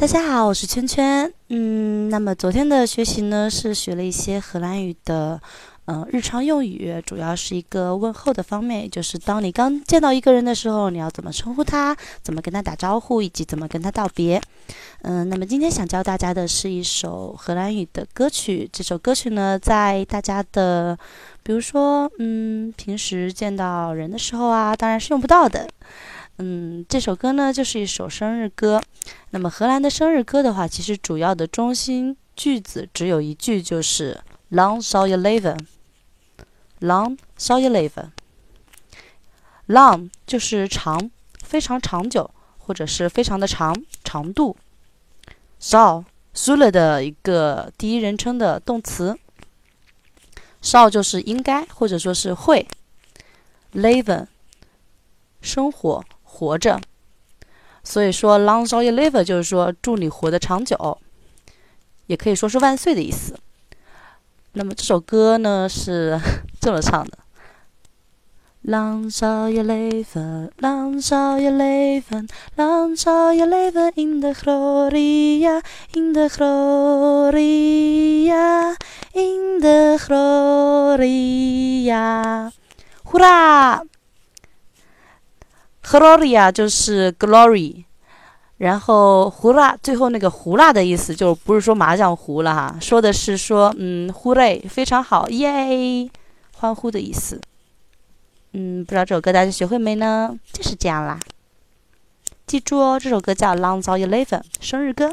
大家好，我是圈圈。嗯，那么昨天的学习呢，是学了一些荷兰语的，嗯，日常用语，主要是一个问候的方面，就是当你刚见到一个人的时候，你要怎么称呼他，怎么跟他打招呼，以及怎么跟他道别。嗯，那么今天想教大家的是一首荷兰语的歌曲。这首歌曲呢，在大家的，比如说，嗯，平时见到人的时候啊，当然是用不到的。嗯，这首歌呢就是一首生日歌。那么荷兰的生日歌的话，其实主要的中心句子只有一句，就是 “Long shall you live”。Long shall you live。Long 就是长，非常长久，或者是非常的长长度。shall shall 的一个第一人称的动词。shall 就是应该，或者说是会。live 生活。活着，所以说 “long shall you live” 就是说祝你活得长久，也可以说是万岁的意思。那么这首歌呢是这么唱的：“Long shall you live, long shall you live, long shall you live in the gloria, in the gloria, in the gloria。”呼啦！Gloria 就是 glory，然后胡辣最后那个胡辣的意思就不是说麻将胡了哈，说的是说嗯呼嘞非常好耶，欢呼的意思。嗯，不知道这首歌大家学会没呢？就是这样啦。记住哦，这首歌叫《Long Tall Eleven》，生日歌。